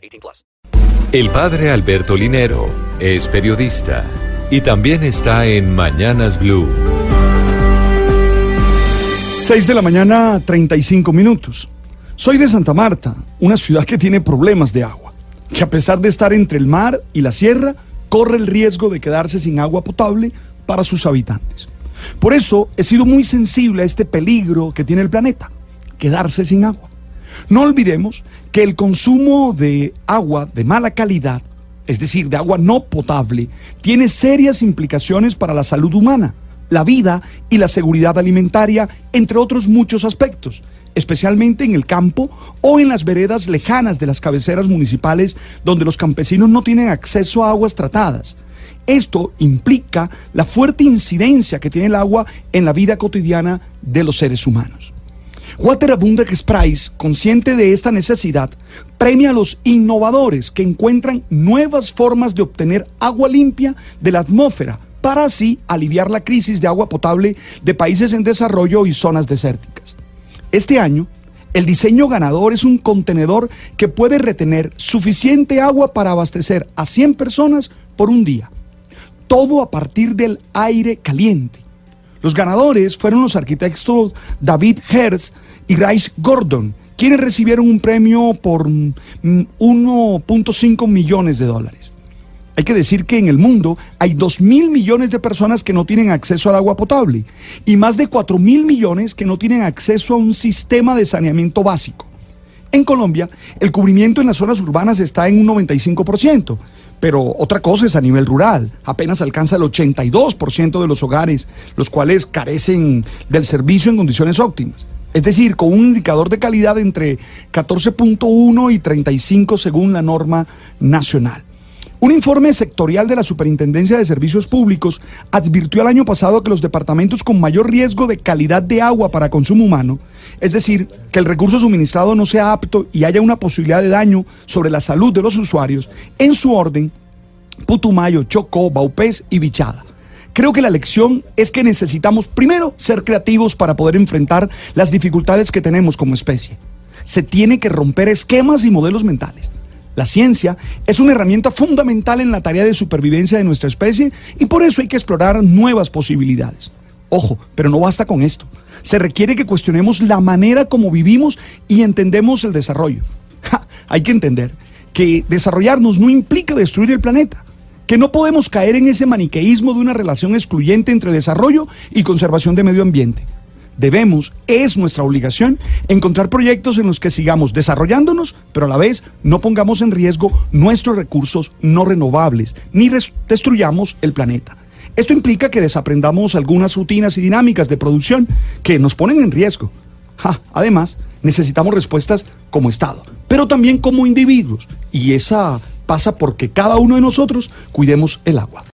18 plus. El padre Alberto Linero es periodista y también está en Mañanas Blue. 6 de la mañana, 35 minutos. Soy de Santa Marta, una ciudad que tiene problemas de agua, que a pesar de estar entre el mar y la sierra, corre el riesgo de quedarse sin agua potable para sus habitantes. Por eso he sido muy sensible a este peligro que tiene el planeta, quedarse sin agua. No olvidemos que el consumo de agua de mala calidad, es decir, de agua no potable, tiene serias implicaciones para la salud humana, la vida y la seguridad alimentaria, entre otros muchos aspectos, especialmente en el campo o en las veredas lejanas de las cabeceras municipales donde los campesinos no tienen acceso a aguas tratadas. Esto implica la fuerte incidencia que tiene el agua en la vida cotidiana de los seres humanos. Water Abundance Prize, consciente de esta necesidad, premia a los innovadores que encuentran nuevas formas de obtener agua limpia de la atmósfera para así aliviar la crisis de agua potable de países en desarrollo y zonas desérticas. Este año, el diseño ganador es un contenedor que puede retener suficiente agua para abastecer a 100 personas por un día. Todo a partir del aire caliente. Los ganadores fueron los arquitectos David Hertz y Rice Gordon, quienes recibieron un premio por 1.5 millones de dólares. Hay que decir que en el mundo hay 2 mil millones de personas que no tienen acceso al agua potable y más de 4 mil millones que no tienen acceso a un sistema de saneamiento básico. En Colombia, el cubrimiento en las zonas urbanas está en un 95%, pero otra cosa es a nivel rural. Apenas alcanza el 82% de los hogares, los cuales carecen del servicio en condiciones óptimas. Es decir, con un indicador de calidad entre 14.1 y 35 según la norma nacional. Un informe sectorial de la Superintendencia de Servicios Públicos advirtió el año pasado que los departamentos con mayor riesgo de calidad de agua para consumo humano, es decir, que el recurso suministrado no sea apto y haya una posibilidad de daño sobre la salud de los usuarios, en su orden, Putumayo, Chocó, Baupés y Bichada. Creo que la lección es que necesitamos primero ser creativos para poder enfrentar las dificultades que tenemos como especie. Se tiene que romper esquemas y modelos mentales. La ciencia es una herramienta fundamental en la tarea de supervivencia de nuestra especie y por eso hay que explorar nuevas posibilidades. Ojo, pero no basta con esto. Se requiere que cuestionemos la manera como vivimos y entendemos el desarrollo. hay que entender que desarrollarnos no implica destruir el planeta, que no podemos caer en ese maniqueísmo de una relación excluyente entre desarrollo y conservación de medio ambiente debemos, es nuestra obligación, encontrar proyectos en los que sigamos desarrollándonos, pero a la vez no pongamos en riesgo nuestros recursos no renovables, ni destruyamos el planeta. Esto implica que desaprendamos algunas rutinas y dinámicas de producción que nos ponen en riesgo. además, necesitamos respuestas como Estado, pero también como individuos, y esa pasa porque cada uno de nosotros cuidemos el agua.